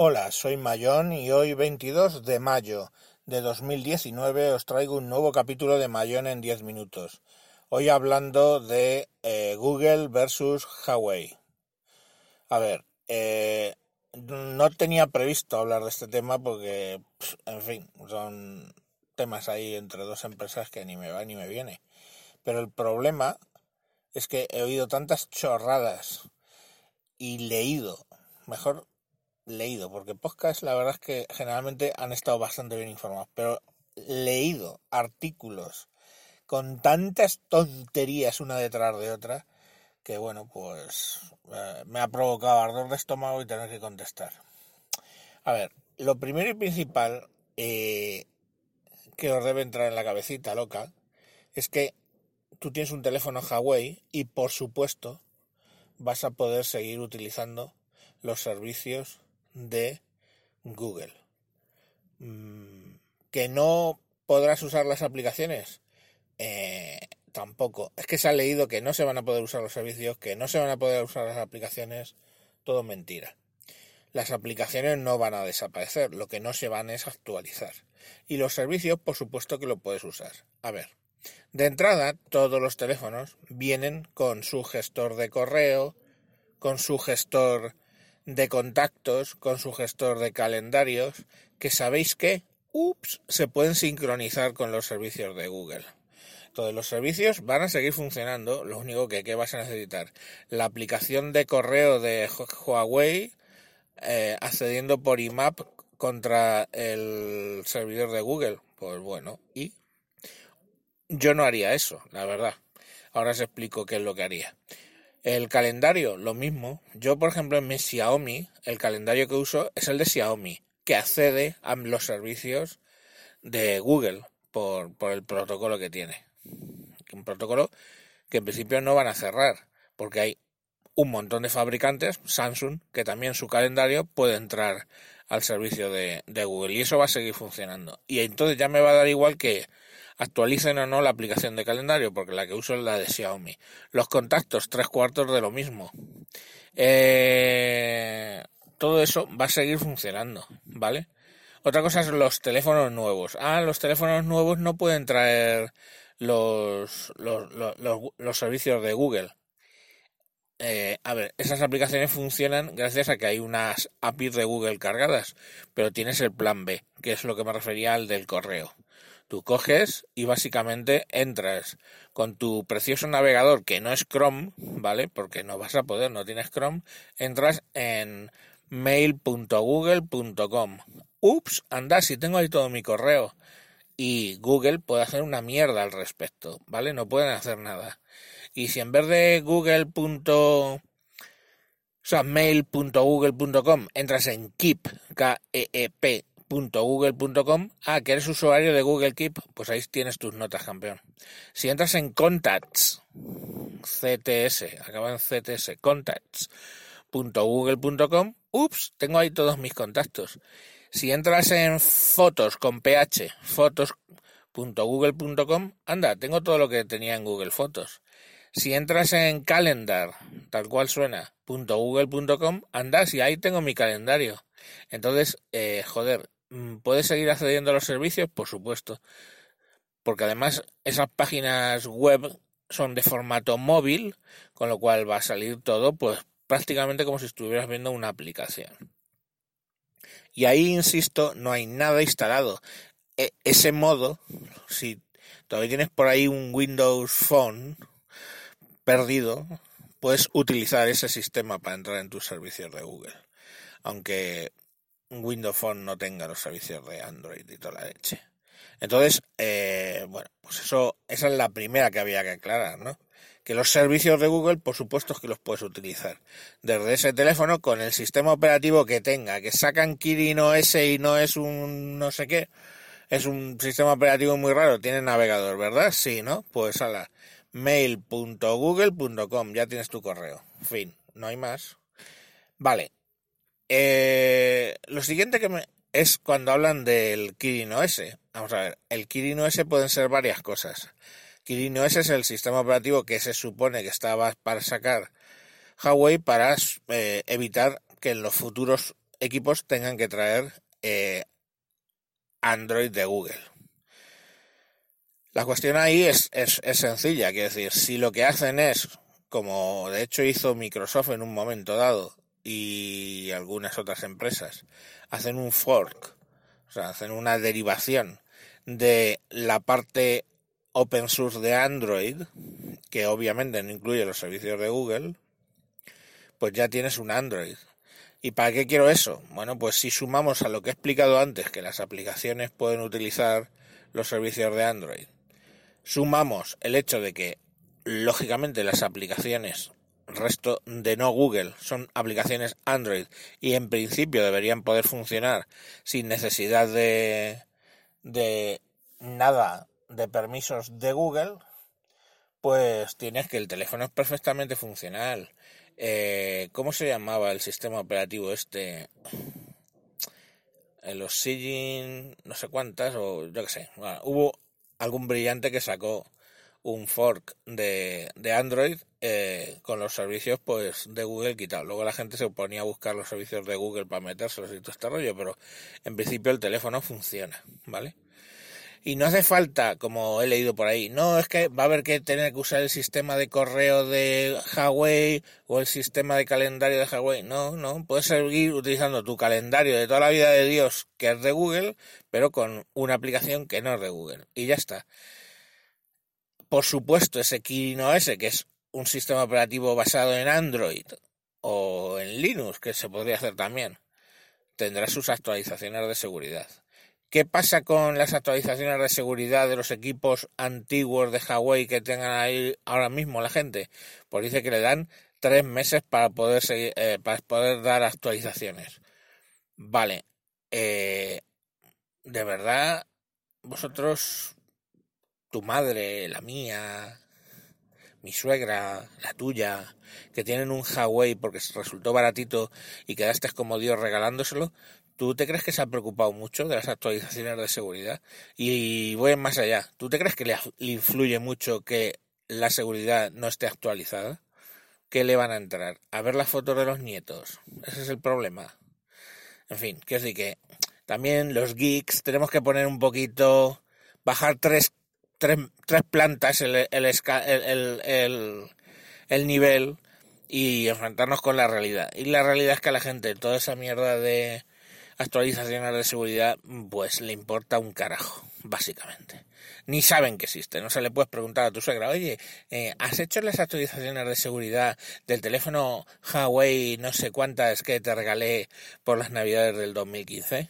Hola, soy Mayón y hoy 22 de mayo de 2019 os traigo un nuevo capítulo de Mayón en 10 minutos. Hoy hablando de eh, Google versus Huawei. A ver, eh, no tenía previsto hablar de este tema porque, en fin, son temas ahí entre dos empresas que ni me va ni me viene. Pero el problema es que he oído tantas chorradas y leído, mejor leído, porque podcast la verdad es que generalmente han estado bastante bien informados, pero leído artículos con tantas tonterías una detrás de otra que bueno, pues eh, me ha provocado ardor de estómago y tener que contestar. A ver, lo primero y principal eh, que os debe entrar en la cabecita loca es que tú tienes un teléfono Huawei y por supuesto vas a poder seguir utilizando los servicios de Google. Mm, ¿Que no podrás usar las aplicaciones? Eh, tampoco. Es que se ha leído que no se van a poder usar los servicios, que no se van a poder usar las aplicaciones. Todo mentira. Las aplicaciones no van a desaparecer, lo que no se van es actualizar. Y los servicios, por supuesto que lo puedes usar. A ver, de entrada, todos los teléfonos vienen con su gestor de correo, con su gestor de contactos con su gestor de calendarios que sabéis que, ups, se pueden sincronizar con los servicios de Google. Todos los servicios van a seguir funcionando, lo único que, vas a necesitar, la aplicación de correo de Huawei eh, accediendo por IMAP contra el servidor de Google. Pues bueno, y yo no haría eso, la verdad. Ahora os explico qué es lo que haría. El calendario, lo mismo. Yo, por ejemplo, en mi Xiaomi, el calendario que uso es el de Xiaomi, que accede a los servicios de Google por, por el protocolo que tiene. Un protocolo que en principio no van a cerrar, porque hay un montón de fabricantes, Samsung, que también su calendario puede entrar al servicio de, Google y eso va a seguir funcionando. Y entonces ya me va a dar igual que actualicen o no la aplicación de calendario, porque la que uso es la de Xiaomi. Los contactos, tres cuartos de lo mismo. Eh, todo eso va a seguir funcionando, ¿vale? Otra cosa es los teléfonos nuevos. Ah, los teléfonos nuevos no pueden traer los, los, los, servicios de Google. Eh, a ver, esas aplicaciones funcionan gracias a que hay unas APIs de Google cargadas, pero tienes el plan B, que es lo que me refería al del correo. Tú coges y básicamente entras con tu precioso navegador que no es Chrome, ¿vale? Porque no vas a poder, no tienes Chrome, entras en mail.google.com. Ups, anda, si tengo ahí todo mi correo. Y Google puede hacer una mierda al respecto, ¿vale? No pueden hacer nada. Y si en vez de google. o sea, mail.google.com entras en keep, K-E-E-P, google.com Ah, que eres usuario de Google Keep. Pues ahí tienes tus notas, campeón. Si entras en Contacts, CTS, acaba en CTS, contacts.google.com, ups, tengo ahí todos mis contactos. Si entras en fotos con ph, fotos.google.com, anda, tengo todo lo que tenía en Google Fotos. Si entras en calendar, tal cual suena, .google.com, anda, si ahí tengo mi calendario. Entonces, eh, joder, Mm, ¿Puedes seguir accediendo a los servicios? Por supuesto. Porque además esas páginas web son de formato móvil, con lo cual va a salir todo pues prácticamente como si estuvieras viendo una aplicación. Y ahí, insisto, no hay nada instalado. E ese modo, si todavía tienes por ahí un Windows Phone perdido, puedes utilizar ese sistema para entrar en tus servicios de Google. Aunque Windows Phone no tenga los servicios de Android y toda la leche. Entonces, eh, bueno, pues eso, esa es la primera que había que aclarar, ¿no? Que los servicios de Google, por supuesto, es que los puedes utilizar desde ese teléfono con el sistema operativo que tenga, que sacan Kirin OS y no es un no sé qué, es un sistema operativo muy raro, tiene navegador, ¿verdad? Sí, ¿no? Pues a la mail.google.com, ya tienes tu correo. Fin, no hay más. Vale, eh, lo siguiente que me, es cuando hablan del Kirin OS. Vamos a ver, el Kirin OS pueden ser varias cosas. Kirin OS es el sistema operativo que se supone que estaba para sacar Huawei para eh, evitar que en los futuros equipos tengan que traer eh, Android de Google. La cuestión ahí es, es, es sencilla, quiero decir, si lo que hacen es, como de hecho hizo Microsoft en un momento dado y algunas otras empresas, hacen un fork, o sea, hacen una derivación de la parte open source de Android, que obviamente no incluye los servicios de Google, pues ya tienes un Android. ¿Y para qué quiero eso? Bueno, pues si sumamos a lo que he explicado antes, que las aplicaciones pueden utilizar los servicios de Android, sumamos el hecho de que, lógicamente, las aplicaciones resto de no Google son aplicaciones Android y en principio deberían poder funcionar sin necesidad de, de nada de permisos de Google, pues tienes que el teléfono es perfectamente funcional. Eh, ¿Cómo se llamaba el sistema operativo este? los Sigin, no sé cuántas, o yo qué sé. hubo algún brillante que sacó un fork de, de Android eh, con los servicios pues de Google quitado. Luego la gente se ponía a buscar los servicios de Google para metérselos y todo este rollo, pero en principio el teléfono funciona, ¿vale? Y no hace falta, como he leído por ahí, no es que va a haber que tener que usar el sistema de correo de Huawei o el sistema de calendario de Huawei. No, no, puedes seguir utilizando tu calendario de toda la vida de Dios, que es de Google, pero con una aplicación que no es de Google. Y ya está. Por supuesto, ese Kirin OS, que es un sistema operativo basado en Android o en Linux, que se podría hacer también, tendrá sus actualizaciones de seguridad. ¿Qué pasa con las actualizaciones de seguridad de los equipos antiguos de Huawei que tengan ahí ahora mismo la gente? Pues dice que le dan tres meses para poder, eh, para poder dar actualizaciones. Vale. Eh, de verdad, vosotros, tu madre, la mía, mi suegra, la tuya, que tienen un Huawei porque resultó baratito y quedaste como Dios regalándoselo, ¿Tú te crees que se ha preocupado mucho de las actualizaciones de seguridad? Y voy más allá. ¿Tú te crees que le, influye mucho que la seguridad no esté actualizada? ¿Qué le van a entrar? ¿A ver las fotos de los nietos? Ese es el problema. En fin, quiero decir que también los geeks tenemos que poner un poquito, bajar tres, tres, tres plantas el, el, el, el nivel y enfrentarnos con la realidad. Y la realidad es que la gente toda esa mierda de actualizaciones de seguridad, pues le importa un carajo, básicamente. Ni saben que existe. No se le puedes preguntar a tu suegra, oye, eh, ¿has hecho las actualizaciones de seguridad del teléfono Huawei no sé cuántas que te regalé por las navidades del 2015?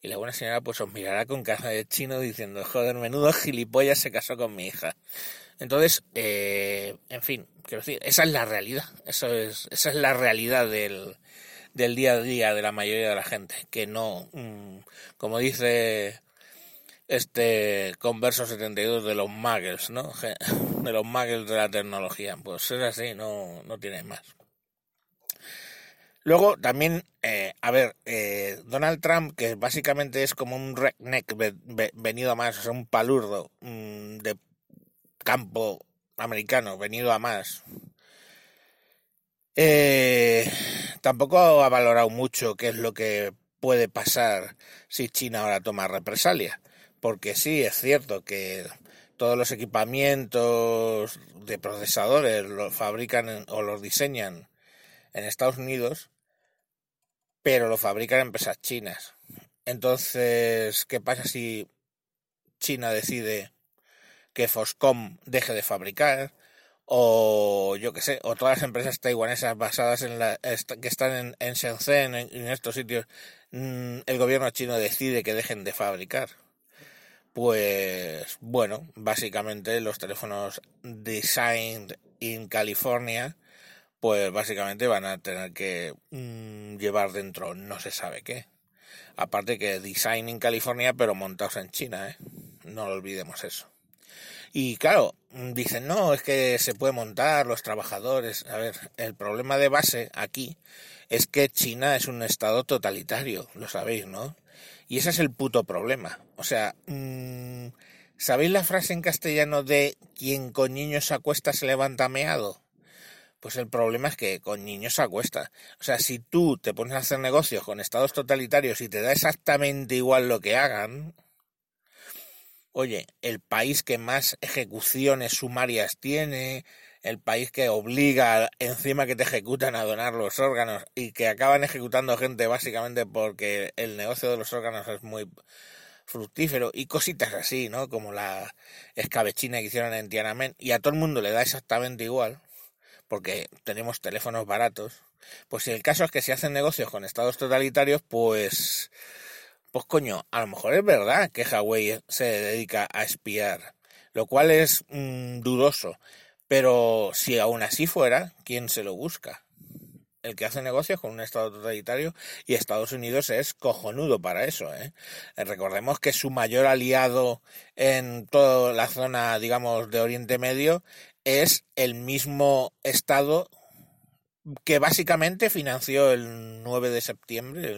Y la buena señora pues os mirará con cara de chino diciendo, joder, menudo gilipollas se casó con mi hija. Entonces, eh, en fin, quiero decir, esa es la realidad. Eso es, esa es la realidad del, del día a día de la mayoría de la gente, que no, mm, como dice este converso 72 de los muggles, ¿no? De los muggles de la tecnología, pues es así, no, no tiene más. Luego también, eh, a ver, eh, Donald Trump, que básicamente es como un redneck venido a más, o sea, un palurdo mm, de campo americano venido a más, eh, tampoco ha valorado mucho qué es lo que puede pasar si China ahora toma represalia. Porque sí, es cierto que todos los equipamientos de procesadores los fabrican o los diseñan en Estados Unidos, pero lo fabrican empresas chinas. Entonces, ¿qué pasa si China decide que Foscom deje de fabricar? O yo que sé, o todas las empresas taiwanesas basadas en la que están en, en Shenzhen, en, estos sitios, mm, el gobierno chino decide que dejen de fabricar. Pues bueno, básicamente los teléfonos designed in California, pues básicamente van a tener que mm, llevar dentro no se sabe qué. Aparte que design in California, pero montados en China, ¿eh? No olvidemos eso. Y claro, dicen, no, es que se puede montar los trabajadores. A ver, el problema de base aquí es que China es un estado totalitario, lo sabéis, ¿no? Y ese es el puto problema. O sea, mmm, ¿sabéis la frase en castellano de quien con niños se acuesta se levanta meado? Pues el problema es que con niños se acuesta. O sea, si tú te pones a hacer negocios con estados totalitarios y te da exactamente igual lo que hagan, oye, el país que más ejecuciones sumarias tiene, el país que obliga encima que te ejecutan a donar los órganos y que acaban ejecutando gente básicamente porque el negocio de los órganos es muy fructífero y cositas así, ¿no? Como la escabechina que hicieron en Tiananmen y a todo el mundo le da exactamente igual porque tenemos teléfonos baratos, pues si el caso es que se hacen negocios con estados totalitarios, pues, pues coño, a lo mejor es verdad que Huawei se dedica a espiar, lo cual es mmm, dudoso, pero si aún así fuera, ¿quién se lo busca? el que hace negocios con un Estado totalitario y Estados Unidos es cojonudo para eso. ¿eh? Recordemos que su mayor aliado en toda la zona, digamos, de Oriente Medio es el mismo Estado que básicamente financió el 9 de septiembre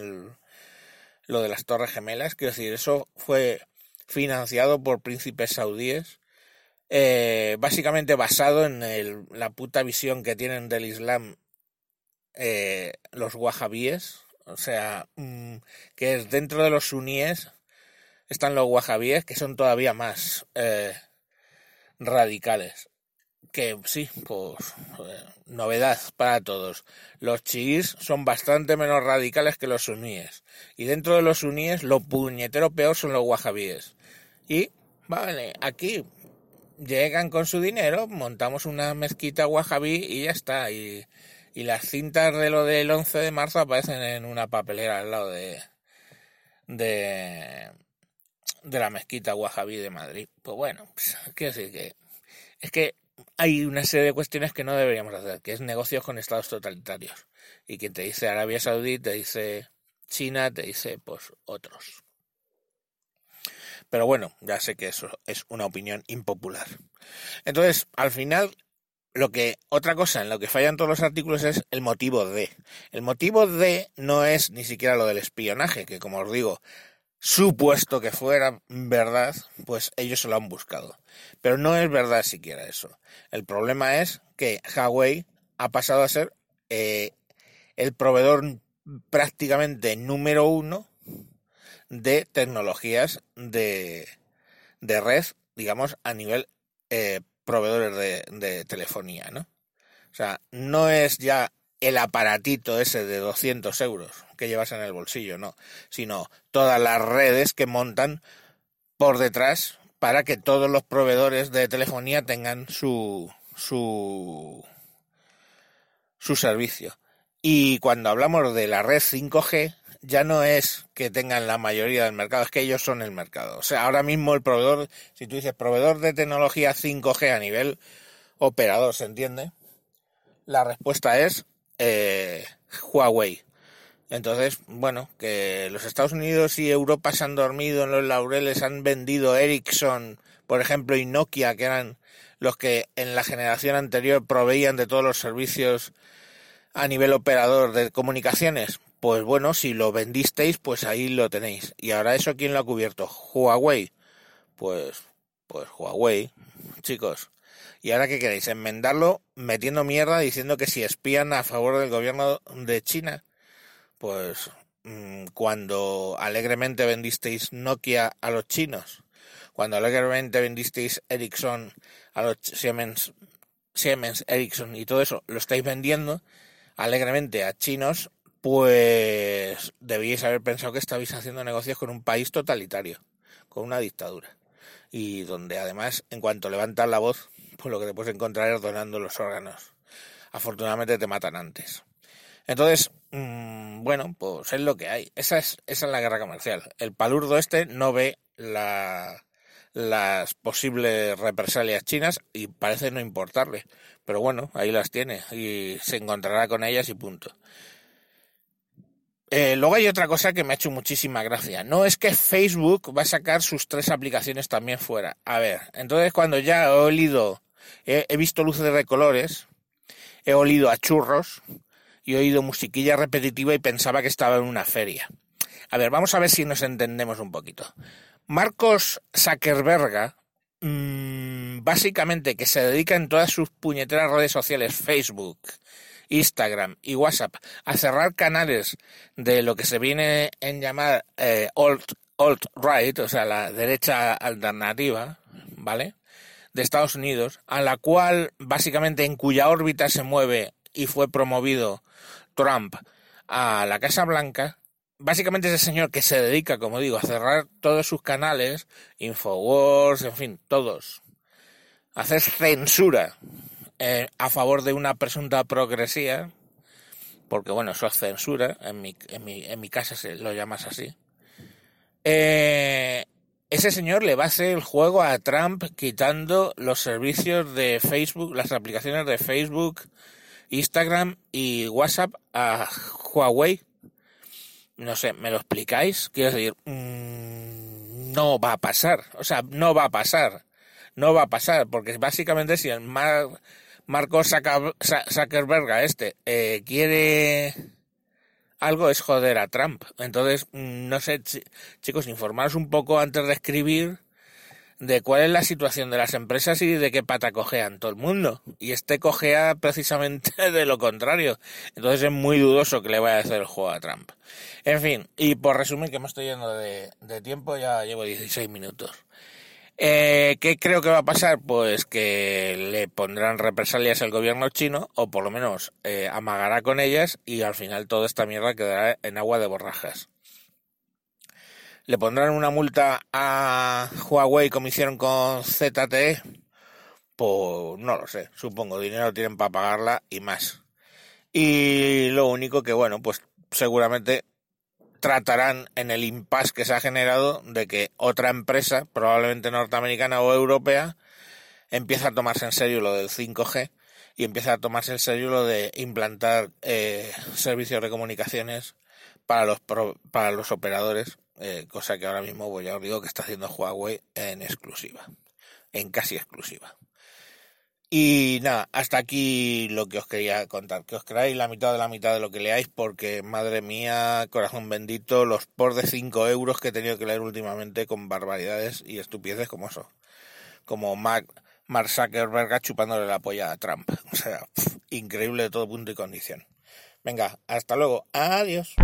lo de las Torres Gemelas. Quiero decir, eso fue financiado por príncipes saudíes, eh, básicamente basado en el, la puta visión que tienen del Islam eh, los wahabíes, o sea, mm, que es dentro de los suníes están los wahabíes que son todavía más eh, radicales. Que sí, pues eh, novedad para todos. Los chiíes son bastante menos radicales que los suníes. Y dentro de los suníes, lo puñetero peor son los wahabíes. Y, vale, aquí llegan con su dinero, montamos una mezquita wahabí y ya está. Y y las cintas de lo del 11 de marzo aparecen en una papelera al lado de, de, de la mezquita Wahhabí de Madrid. Pues bueno, pues, quiero decir que es que hay una serie de cuestiones que no deberíamos hacer, que es negocios con estados totalitarios. Y quien te dice Arabia Saudí, te dice China, te dice pues otros. Pero bueno, ya sé que eso es una opinión impopular. Entonces, al final, lo que, otra cosa en lo que fallan todos los artículos es el motivo de. El motivo de no es ni siquiera lo del espionaje, que como os digo, supuesto que fuera verdad, pues ellos se lo han buscado. Pero no es verdad siquiera eso. El problema es que Huawei ha pasado a ser eh, el proveedor prácticamente número uno de tecnologías de, de red, digamos, a nivel eh, proveedores de, telefonía, ¿no? O sea, no es ya el aparatito ese de 200 euros que llevas en el bolsillo, no, sino todas las redes que montan por detrás para que todos los proveedores de telefonía tengan su su su servicio. Y cuando hablamos de la red 5G, ya no es que tengan la mayoría del mercado, es que ellos son el mercado. O sea, ahora mismo el proveedor, si tú dices proveedor de tecnología 5G a nivel operador, ¿se entiende? La respuesta es eh, Huawei. Entonces, bueno, que los Estados Unidos y Europa se han dormido en los laureles, han vendido Ericsson, por ejemplo, y Nokia, que eran los que en la generación anterior proveían de todos los servicios a nivel operador de comunicaciones pues bueno, si lo vendisteis, pues ahí lo tenéis. Y ahora eso, ¿quién lo ha cubierto? Huawei. Pues, pues Huawei, chicos. ¿Y ahora qué queréis? ¿Enmendarlo metiendo mierda diciendo que si espían a favor del gobierno de China? Pues mm, cuando alegremente vendisteis Nokia a los chinos, cuando alegremente vendisteis Ericsson a los Siemens, Siemens, Ericsson y todo eso, lo estáis vendiendo alegremente a chinos pues debíais haber pensado que estabais haciendo negocios con un país totalitario, con una dictadura. Y donde además, en cuanto levantas la voz, pues lo que te puedes encontrar es donando los órganos. Afortunadamente te matan antes. Entonces, mmm, bueno, pues es lo que hay. Esa es, esa es la guerra comercial. El palurdo este no ve la, las posibles represalias chinas y parece no importarle. Pero bueno, ahí las tiene y se encontrará con ellas y punto. Eh, luego hay otra cosa que me ha hecho muchísima gracia. No es que Facebook va a sacar sus tres aplicaciones también fuera. A ver, entonces cuando ya he olido, he, visto luces de colores, he olido a churros y he oído musiquilla repetitiva y pensaba que estaba en una feria. A ver, vamos a ver si nos entendemos un poquito. Marcos Zuckerberg, mmm, básicamente que se dedica en todas sus puñeteras redes sociales, Facebook, Instagram y WhatsApp, a cerrar canales de lo que se viene en llamar eh, alt, alt-right, o sea, la derecha alternativa, ¿vale? De Estados Unidos, a la cual básicamente en cuya órbita se mueve y fue promovido Trump a la Casa Blanca, básicamente ese señor que se dedica, como digo, a cerrar todos sus canales, Infowars, en fin, todos, a hacer censura eh, a favor de una presunta progresía, porque bueno, eso es censura, en mi, en mi, en mi casa se lo llamas así. Eh, ese señor le va a hacer el juego a Trump quitando los servicios de Facebook, las aplicaciones de Facebook, Instagram y WhatsApp a Huawei. No sé, ¿me lo explicáis? Quiero decir, mmm, no va a pasar. O sea, no va a pasar. No va a pasar, porque básicamente si el Mar Marco Zuckerberg este eh, quiere algo es joder a Trump. Entonces, no sé, chicos, informaros un poco antes de escribir de cuál es la situación de las empresas y de qué pata cojean todo el mundo. Y este cojea precisamente de lo contrario. Entonces es muy dudoso que le vaya a hacer el juego a Trump. En fin, y por resumir que me estoy yendo de, de tiempo, ya llevo 16 minutos. Eh, ¿Qué creo que va a pasar? Pues que le pondrán represalias al gobierno chino, o por lo menos eh, amagará con ellas, y al final toda esta mierda quedará en agua de borrajas. ¿Le pondrán una multa a Huawei como hicieron con ZTE? Pues no lo sé, supongo, dinero tienen para pagarla y más. Y lo único que, bueno, pues seguramente tratarán en el impasse que se ha generado de que otra empresa, probablemente norteamericana o europea, empieza a tomarse en serio lo del 5G y empieza a tomarse en serio lo de implantar eh, servicios de comunicaciones para los para los operadores, eh, cosa que ahora mismo voy a os digo que está haciendo Huawei en exclusiva, en casi exclusiva. Y nada, hasta aquí lo que os quería contar. Que os creáis la mitad de la mitad de lo que leáis, porque madre mía, corazón bendito, los por de 5 euros que he tenido que leer últimamente con barbaridades y estupideces como eso. Como Mark, Mark Zuckerberg chupándole la polla a Trump. O sea, increíble de todo punto y condición. Venga, hasta luego. Adiós.